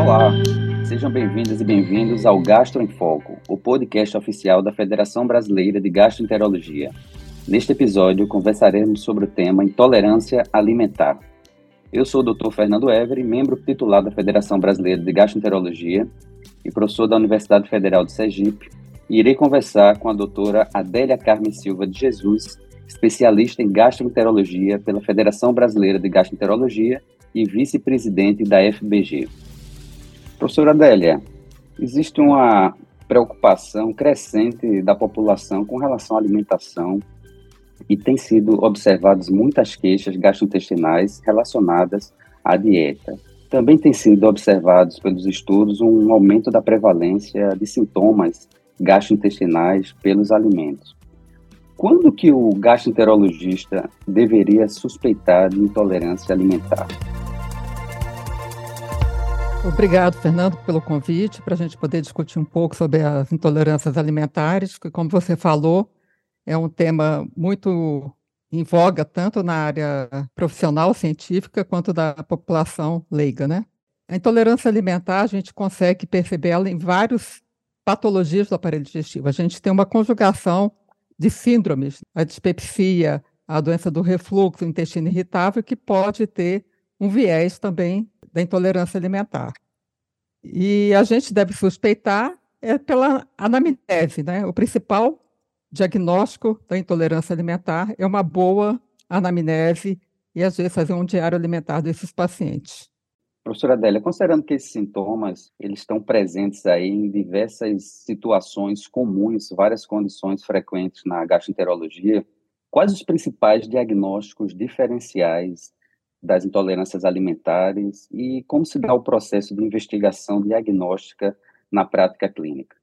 Olá, sejam bem-vindas e bem-vindos ao Gastro em Foco, o podcast oficial da Federação Brasileira de Gastroenterologia. Neste episódio, conversaremos sobre o tema intolerância alimentar. Eu sou o Dr. Fernando Every, membro titular da Federação Brasileira de Gastroenterologia e professor da Universidade Federal de Sergipe, e irei conversar com a doutora Adélia Carmen Silva de Jesus, especialista em gastroenterologia pela Federação Brasileira de Gastroenterologia e vice-presidente da FBG. Professora Adélia, existe uma preocupação crescente da população com relação à alimentação e tem sido observadas muitas queixas gastrointestinais relacionadas à dieta. Também tem sido observados pelos estudos um aumento da prevalência de sintomas gastrointestinais pelos alimentos. Quando que o gastroenterologista deveria suspeitar de intolerância alimentar? Obrigado, Fernando, pelo convite para a gente poder discutir um pouco sobre as intolerâncias alimentares, que, como você falou, é um tema muito em voga tanto na área profissional científica quanto da população leiga, né? A intolerância alimentar a gente consegue perceber ela em várias patologias do aparelho digestivo. A gente tem uma conjugação de síndromes, a dispepsia, a doença do refluxo, o intestino irritável, que pode ter um viés também da intolerância alimentar. E a gente deve suspeitar é pela anamnese, né? O principal diagnóstico da intolerância alimentar é uma boa anamnese e, às vezes, fazer um diário alimentar desses pacientes. Professora Adélia, considerando que esses sintomas eles estão presentes aí em diversas situações comuns, várias condições frequentes na gastroenterologia, quais os principais diagnósticos diferenciais das intolerâncias alimentares e como se dá o processo de investigação diagnóstica na prática clínica?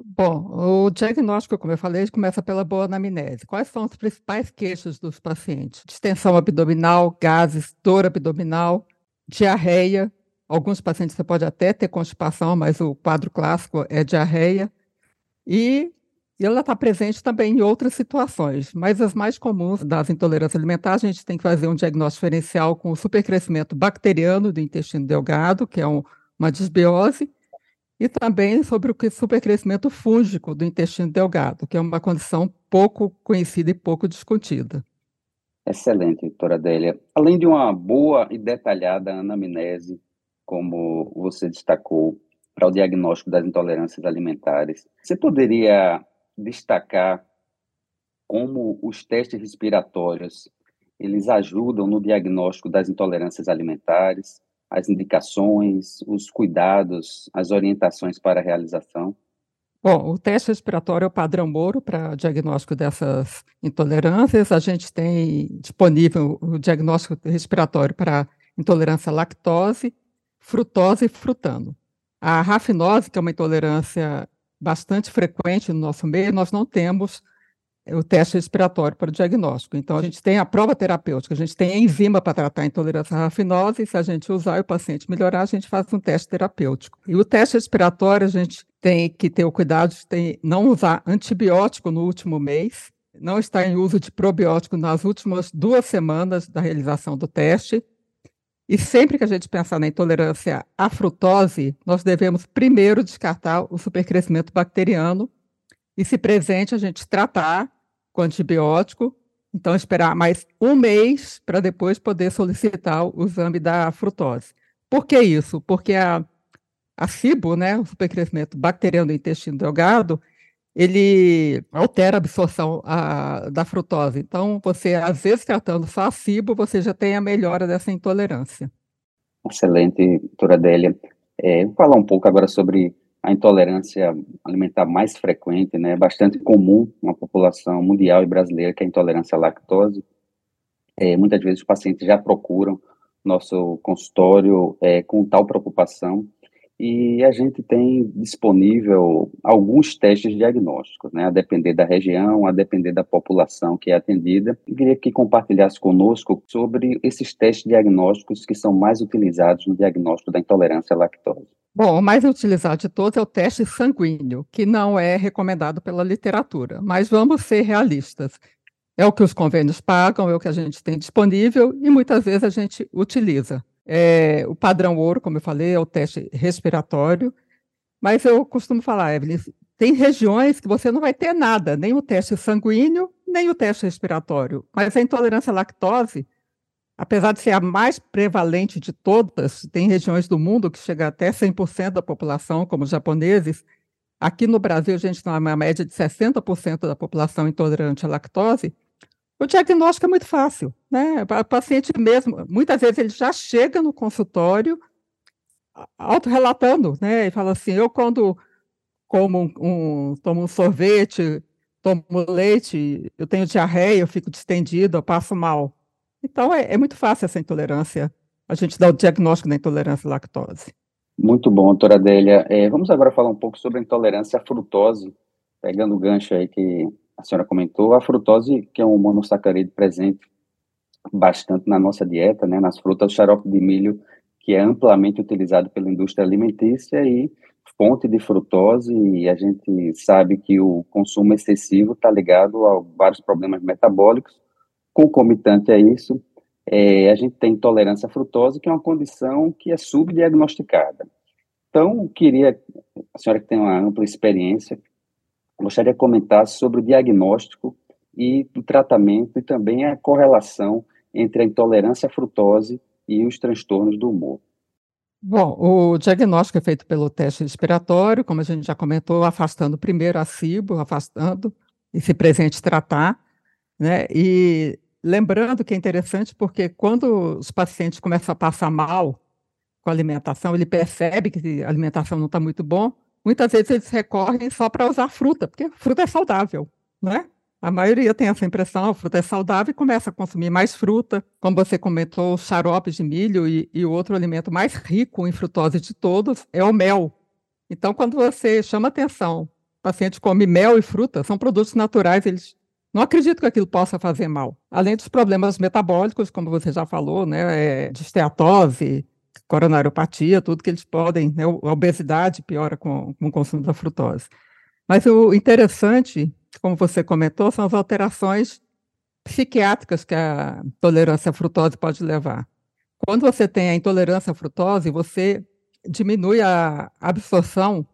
Bom, o diagnóstico, como eu falei, começa pela boa anamnese. Quais são os principais queixos dos pacientes? Distensão abdominal, gases, dor abdominal, diarreia. Alguns pacientes você pode até ter constipação, mas o quadro clássico é diarreia. E ela está presente também em outras situações, mas as mais comuns das intolerâncias alimentares, a gente tem que fazer um diagnóstico diferencial com o supercrescimento bacteriano do intestino delgado, que é um, uma disbiose, e também sobre o supercrescimento fúngico do intestino delgado, que é uma condição pouco conhecida e pouco discutida. Excelente, doutora Adélia. Além de uma boa e detalhada anamnese, como você destacou, para o diagnóstico das intolerâncias alimentares, você poderia destacar como os testes respiratórios eles ajudam no diagnóstico das intolerâncias alimentares as indicações, os cuidados, as orientações para a realização? Bom, o teste respiratório é o padrão Moro para diagnóstico dessas intolerâncias. A gente tem disponível o diagnóstico respiratório para intolerância à lactose, frutose e frutano. A rafinose, que é uma intolerância bastante frequente no nosso meio, nós não temos o teste respiratório para o diagnóstico. Então, a gente tem a prova terapêutica, a gente tem a enzima para tratar a intolerância à rafinose, e se a gente usar e o paciente melhorar, a gente faz um teste terapêutico. E o teste respiratório, a gente tem que ter o cuidado de não usar antibiótico no último mês, não estar em uso de probiótico nas últimas duas semanas da realização do teste. E sempre que a gente pensar na intolerância à frutose, nós devemos primeiro descartar o supercrescimento bacteriano e, se presente, a gente tratar com antibiótico. Então, esperar mais um mês para depois poder solicitar o exame da frutose. Por que isso? Porque a, a né, o supercrescimento bacteriano do intestino delgado, ele altera a absorção a, da frutose. Então, você, às vezes, tratando só a FIBO, você já tem a melhora dessa intolerância. Excelente, doutora Adélia. É, vou falar um pouco agora sobre a intolerância alimentar mais frequente, né, bastante comum na população mundial e brasileira, que é a intolerância à lactose. É, muitas vezes os pacientes já procuram nosso consultório é, com tal preocupação e a gente tem disponível alguns testes diagnósticos, né, a depender da região, a depender da população que é atendida. Eu queria que compartilhasse conosco sobre esses testes diagnósticos que são mais utilizados no diagnóstico da intolerância à lactose. Bom, o mais utilizado de todos é o teste sanguíneo, que não é recomendado pela literatura, mas vamos ser realistas. É o que os convênios pagam, é o que a gente tem disponível e muitas vezes a gente utiliza. É, o padrão ouro, como eu falei, é o teste respiratório, mas eu costumo falar, Evelyn, tem regiões que você não vai ter nada, nem o teste sanguíneo, nem o teste respiratório. Mas a intolerância à lactose, apesar de ser a mais prevalente de todas, tem regiões do mundo que chega até 100% da população, como os japoneses. Aqui no Brasil, a gente tem uma média de 60% da população intolerante à lactose. O diagnóstico é muito fácil, né? O paciente mesmo, muitas vezes ele já chega no consultório autorrelatando, né? E fala assim, eu quando como um, um, tomo um sorvete, tomo leite, eu tenho diarreia, eu fico distendido, eu passo mal. Então é, é muito fácil essa intolerância, a gente dá o diagnóstico da intolerância à lactose. Muito bom, doutora Adélia. É, vamos agora falar um pouco sobre a intolerância à frutose, pegando o gancho aí que a senhora comentou, a frutose, que é um monossacarídeo presente bastante na nossa dieta, né, nas frutas, o xarope de milho, que é amplamente utilizado pela indústria alimentícia e fonte de frutose, e a gente sabe que o consumo excessivo está ligado a vários problemas metabólicos. Concomitante a isso, é, a gente tem intolerância à frutose, que é uma condição que é subdiagnosticada. Então, queria, a senhora que tem uma ampla experiência, gostaria de comentar sobre o diagnóstico e o tratamento e também a correlação entre a intolerância à frutose e os transtornos do humor. Bom, o diagnóstico é feito pelo teste respiratório, como a gente já comentou, afastando primeiro a cibo, afastando e se presente tratar, né? E lembrando que é interessante porque quando os pacientes começam a passar mal com a alimentação, ele percebe que a alimentação não está muito bom, muitas vezes eles recorrem só para usar fruta, porque fruta é saudável, né? A maioria tem essa impressão, a fruta é saudável e começa a consumir mais fruta. Como você comentou, xaropes de milho e, e outro alimento mais rico em frutose de todos é o mel. Então, quando você chama atenção, o paciente come mel e fruta, são produtos naturais, eles não acreditam que aquilo possa fazer mal. Além dos problemas metabólicos, como você já falou, né, é, de esteatose, coronariopatia, tudo que eles podem, né, a obesidade piora com, com o consumo da frutose. Mas o interessante, como você comentou, são as alterações psiquiátricas que a intolerância à frutose pode levar. Quando você tem a intolerância à frutose, você diminui a absorção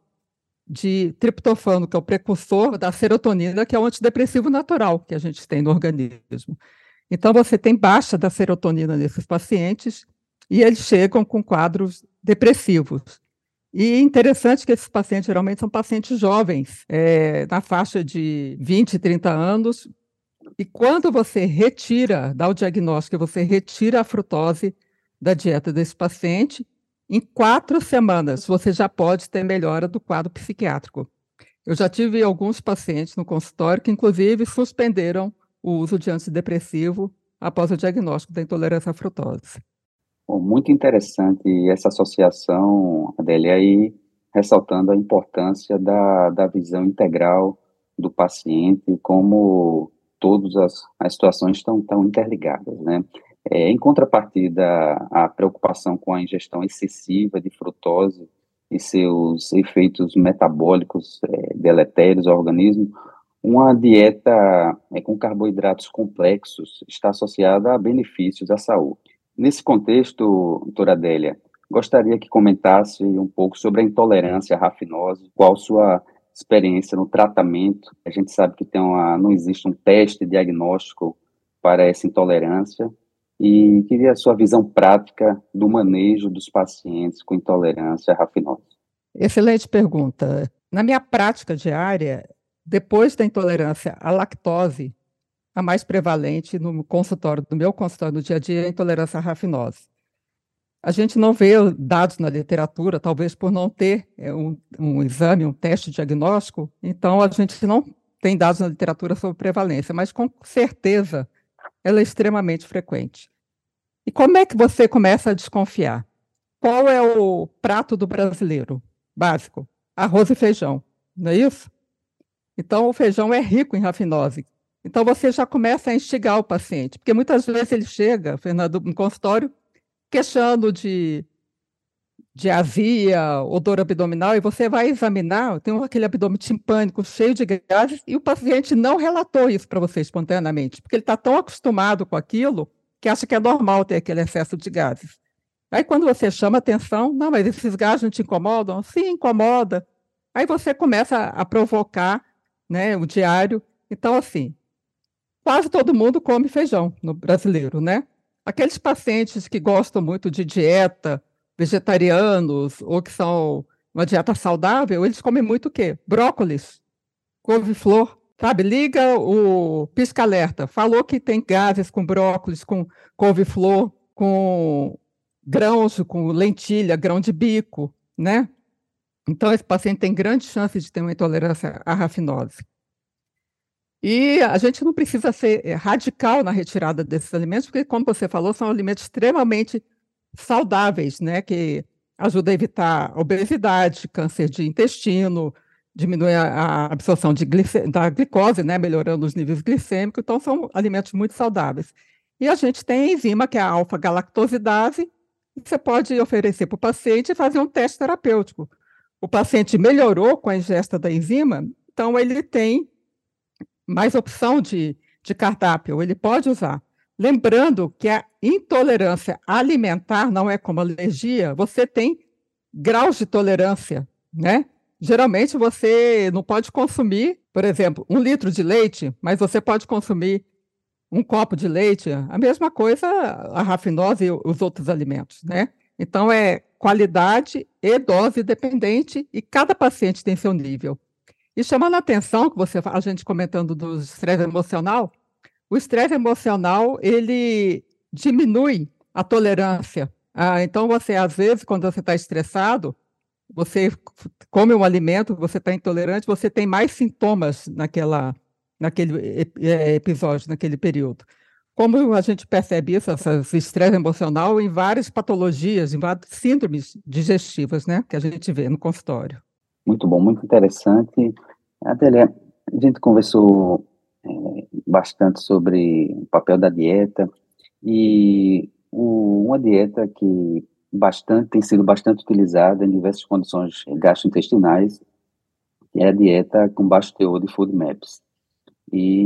de triptofano, que é o precursor da serotonina, que é o antidepressivo natural que a gente tem no organismo. Então, você tem baixa da serotonina nesses pacientes e eles chegam com quadros depressivos. E interessante que esses pacientes geralmente são pacientes jovens, é, na faixa de 20, 30 anos. E quando você retira, dá o diagnóstico, você retira a frutose da dieta desse paciente, em quatro semanas você já pode ter melhora do quadro psiquiátrico. Eu já tive alguns pacientes no consultório que, inclusive, suspenderam o uso de antidepressivo após o diagnóstico da intolerância à frutose. Bom, muito interessante essa associação, Adélia, aí ressaltando a importância da, da visão integral do paciente, como todas as, as situações estão tão interligadas, né? É, em contrapartida à preocupação com a ingestão excessiva de frutose e seus efeitos metabólicos é, deletérios ao organismo, uma dieta é, com carboidratos complexos está associada a benefícios à saúde. Nesse contexto, doutora Adélia, gostaria que comentasse um pouco sobre a intolerância à rafinose, qual sua experiência no tratamento. A gente sabe que tem uma, não existe um teste diagnóstico para essa intolerância e queria a sua visão prática do manejo dos pacientes com intolerância à rafinose. Excelente pergunta. Na minha prática diária, depois da intolerância à lactose, a mais prevalente no consultório, no meu consultório no dia a dia, é a intolerância à rafinose. A gente não vê dados na literatura, talvez por não ter é, um, um exame, um teste diagnóstico, então a gente não tem dados na literatura sobre prevalência, mas com certeza ela é extremamente frequente. E como é que você começa a desconfiar? Qual é o prato do brasileiro básico? Arroz e feijão, não é isso? Então, o feijão é rico em rafinose, então você já começa a instigar o paciente, porque muitas vezes ele chega, Fernando, no consultório, queixando de, de azia, odor abdominal, e você vai examinar, tem aquele abdômen timpânico cheio de gases, e o paciente não relatou isso para você espontaneamente, porque ele está tão acostumado com aquilo que acha que é normal ter aquele excesso de gases. Aí quando você chama atenção, não, mas esses gás não te incomodam? Sim, incomoda. Aí você começa a provocar né, o diário. Então, assim, quase todo mundo come feijão no brasileiro, né? Aqueles pacientes que gostam muito de dieta, vegetarianos, ou que são uma dieta saudável, eles comem muito o quê? Brócolis, couve-flor, sabe? Liga o pisca-alerta. Falou que tem gases com brócolis, com couve-flor, com grãos com lentilha, grão de bico, né? Então, esse paciente tem grande chance de ter uma intolerância à rafinose. E a gente não precisa ser eh, radical na retirada desses alimentos, porque, como você falou, são alimentos extremamente saudáveis, né? Que ajudam a evitar obesidade, câncer de intestino, diminui a absorção da glicose, né? Melhorando os níveis glicêmicos. Então, são alimentos muito saudáveis. E a gente tem a enzima, que é a alfa-galactosidase, você pode oferecer para o paciente e fazer um teste terapêutico. O paciente melhorou com a ingesta da enzima, então ele tem mais opção de, de cardápio, ele pode usar. Lembrando que a intolerância alimentar não é como alergia, você tem graus de tolerância, né? Geralmente você não pode consumir, por exemplo, um litro de leite, mas você pode consumir um copo de leite, a mesma coisa a rafinose e os outros alimentos, né? Então, é qualidade e dose dependente, e cada paciente tem seu nível. E chamando a atenção, que você, a gente comentando do estresse emocional, o estresse emocional, ele diminui a tolerância. Ah, então, você, às vezes, quando você está estressado, você come um alimento, você está intolerante, você tem mais sintomas naquela, naquele é, episódio, naquele período. Como a gente percebe isso, esse estresse emocional, em várias patologias, em várias síndromes digestivas, né, que a gente vê no consultório. Muito bom, muito interessante. Adélia, a gente conversou é, bastante sobre o papel da dieta e o, uma dieta que bastante tem sido bastante utilizada em diversas condições gastrointestinais é a dieta com baixo teor de food maps. E,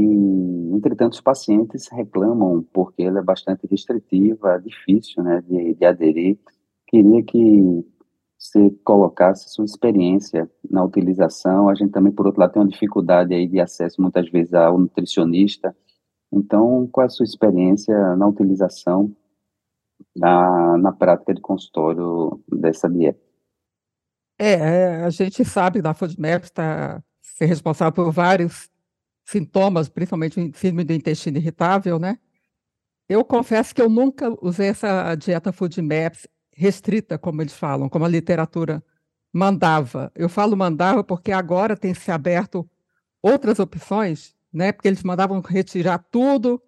entretanto, os pacientes reclamam porque ela é bastante restritiva, difícil né, de, de aderir. Queria que você colocasse sua experiência na utilização. A gente também, por outro lado, tem uma dificuldade aí de acesso muitas vezes ao nutricionista. Então, qual é a sua experiência na utilização na, na prática de consultório dessa dieta? É, é a gente sabe da FoodMap está ser responsável por vários sintomas, principalmente o síndrome do intestino irritável, né? Eu confesso que eu nunca usei essa dieta food maps restrita, como eles falam, como a literatura mandava. Eu falo mandava porque agora tem se aberto outras opções, né? Porque eles mandavam retirar tudo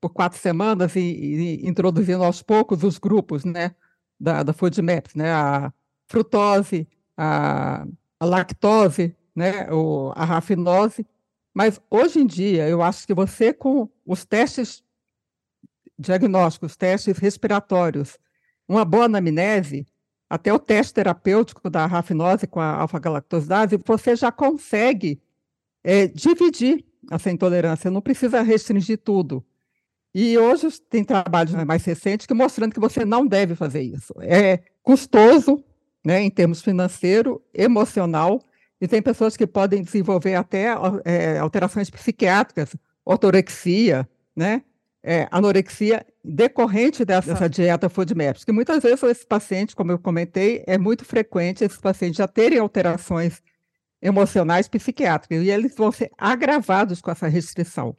por quatro semanas e, e introduzindo aos poucos os grupos, né? Da, da food maps, né? A frutose, a, a lactose, né? O, a rafinose mas hoje em dia, eu acho que você, com os testes diagnósticos, testes respiratórios, uma boa anamnese, até o teste terapêutico da rafinose com a alfa-galactosidase, você já consegue é, dividir essa intolerância, não precisa restringir tudo. E hoje tem trabalhos mais recentes que mostrando que você não deve fazer isso. É custoso, né, em termos financeiro, emocional, e tem pessoas que podem desenvolver até é, alterações psiquiátricas, ortorexia, né? É, anorexia decorrente dessa, dessa dieta FODMAPs, que muitas vezes esses pacientes, como eu comentei, é muito frequente esses pacientes já terem alterações emocionais psiquiátricas, e eles vão ser agravados com essa restrição.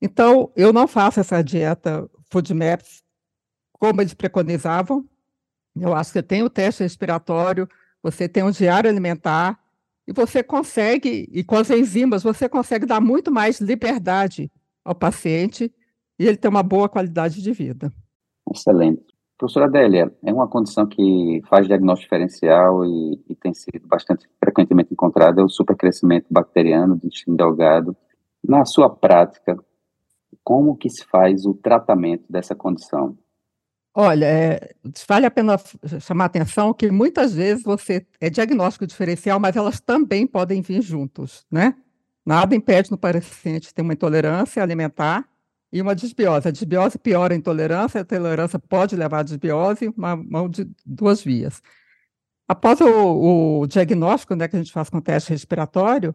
Então, eu não faço essa dieta FODMAPs como eles preconizavam, eu acho que tem o teste respiratório, você tem um diário alimentar, e você consegue, e com as enzimas, você consegue dar muito mais liberdade ao paciente e ele ter uma boa qualidade de vida. Excelente. Professora Adélia, é uma condição que faz diagnóstico diferencial e, e tem sido bastante frequentemente encontrada, é o supercrescimento bacteriano do intestino delgado. Na sua prática, como que se faz o tratamento dessa condição? Olha, é, vale a pena chamar a atenção que muitas vezes você é diagnóstico diferencial, mas elas também podem vir juntos, né? Nada impede no paciente ter uma intolerância alimentar e uma desbiose. A desbiose piora a intolerância, a intolerância pode levar à desbiose, uma mão de duas vias. Após o, o diagnóstico né, que a gente faz com teste respiratório,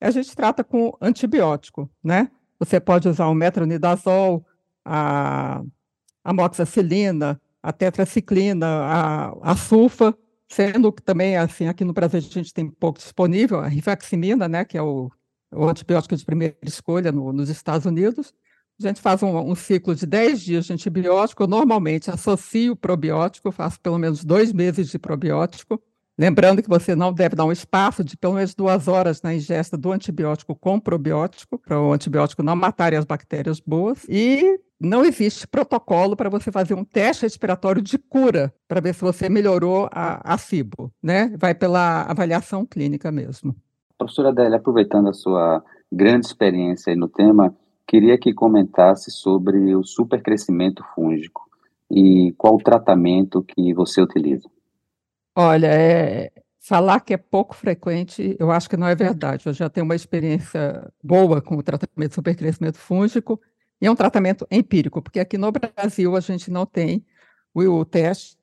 a gente trata com antibiótico, né? Você pode usar o metronidazol, a amoxicilina, a tetraciclina, a, a sulfa, sendo que também, assim, aqui no Brasil a gente tem pouco disponível, a rifaximina, né, que é o, o antibiótico de primeira escolha no, nos Estados Unidos, a gente faz um, um, ciclo de 10 dias de antibiótico. Eu normalmente associo probiótico, faço pelo menos dois meses de probiótico. Lembrando que você não deve dar um espaço de pelo menos duas horas na ingesta do antibiótico com probiótico, para o antibiótico não matar as bactérias boas. E não existe protocolo para você fazer um teste respiratório de cura, para ver se você melhorou a, a FIBO, né? Vai pela avaliação clínica mesmo. Professora Adélia, aproveitando a sua grande experiência no tema, queria que comentasse sobre o supercrescimento fúngico e qual o tratamento que você utiliza. Olha, é, falar que é pouco frequente, eu acho que não é verdade. Eu já tenho uma experiência boa com o tratamento de supercrescimento fúngico, e é um tratamento empírico, porque aqui no Brasil a gente não tem o, o teste,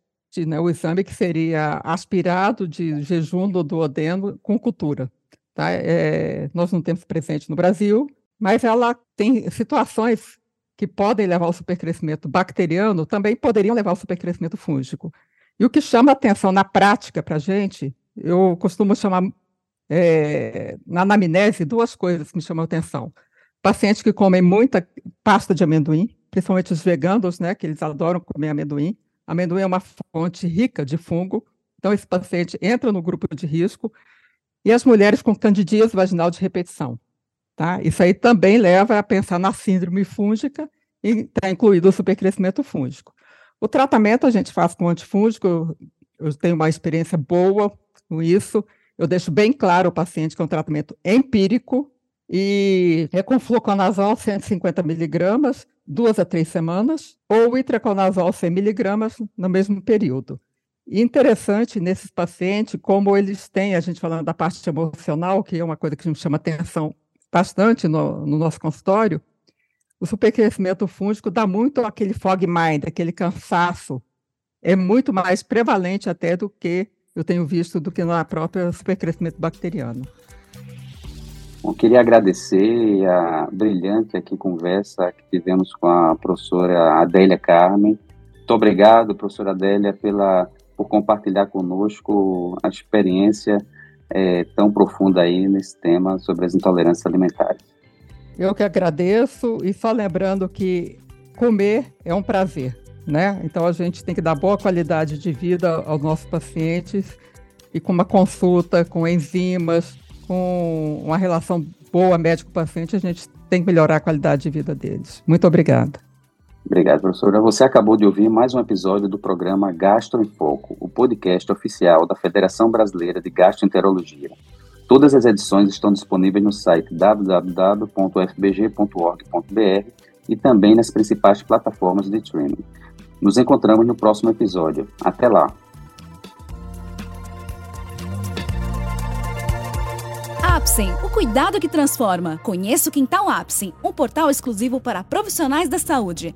né, o exame que seria aspirado de jejum do duodeno com cultura. Tá? É, nós não temos presente no Brasil, mas ela tem situações que podem levar ao supercrescimento bacteriano, também poderiam levar ao supercrescimento fúngico. E o que chama atenção na prática para a gente, eu costumo chamar, é, na anamnese, duas coisas que me chamam atenção. Pacientes que comem muita pasta de amendoim, principalmente os veganos, né, que eles adoram comer amendoim. Amendoim é uma fonte rica de fungo, então esse paciente entra no grupo de risco. E as mulheres com candidíase vaginal de repetição. Tá? Isso aí também leva a pensar na síndrome fúngica e está incluído o supercrescimento fúngico. O tratamento a gente faz com antifúngico, eu tenho uma experiência boa com isso, eu deixo bem claro ao paciente que é um tratamento empírico e é com fluconazol 150 miligramas, duas a três semanas, ou itraconazol 100 miligramas no mesmo período. Interessante nesses pacientes, como eles têm, a gente falando da parte emocional, que é uma coisa que me chama atenção bastante no, no nosso consultório, o supercrescimento fúngico dá muito aquele fog mind, aquele cansaço. É muito mais prevalente até do que eu tenho visto do que na própria supercrescimento bacteriano. Bom, queria agradecer a brilhante aqui conversa que tivemos com a professora Adélia Carmen. Muito obrigado, professora Adélia, pela, por compartilhar conosco a experiência é, tão profunda aí nesse tema sobre as intolerâncias alimentares. Eu que agradeço e só lembrando que comer é um prazer, né? Então a gente tem que dar boa qualidade de vida aos nossos pacientes e com uma consulta com enzimas, com uma relação boa médico-paciente, a gente tem que melhorar a qualidade de vida deles. Muito obrigada. Obrigado, professora. Você acabou de ouvir mais um episódio do programa Gastro em Foco, o podcast oficial da Federação Brasileira de Gastroenterologia. Todas as edições estão disponíveis no site www.fbg.org.br e também nas principais plataformas de streaming. Nos encontramos no próximo episódio. Até lá! Apsen, o cuidado que transforma. Conheça o Quintal Apsen, um portal exclusivo para profissionais da saúde.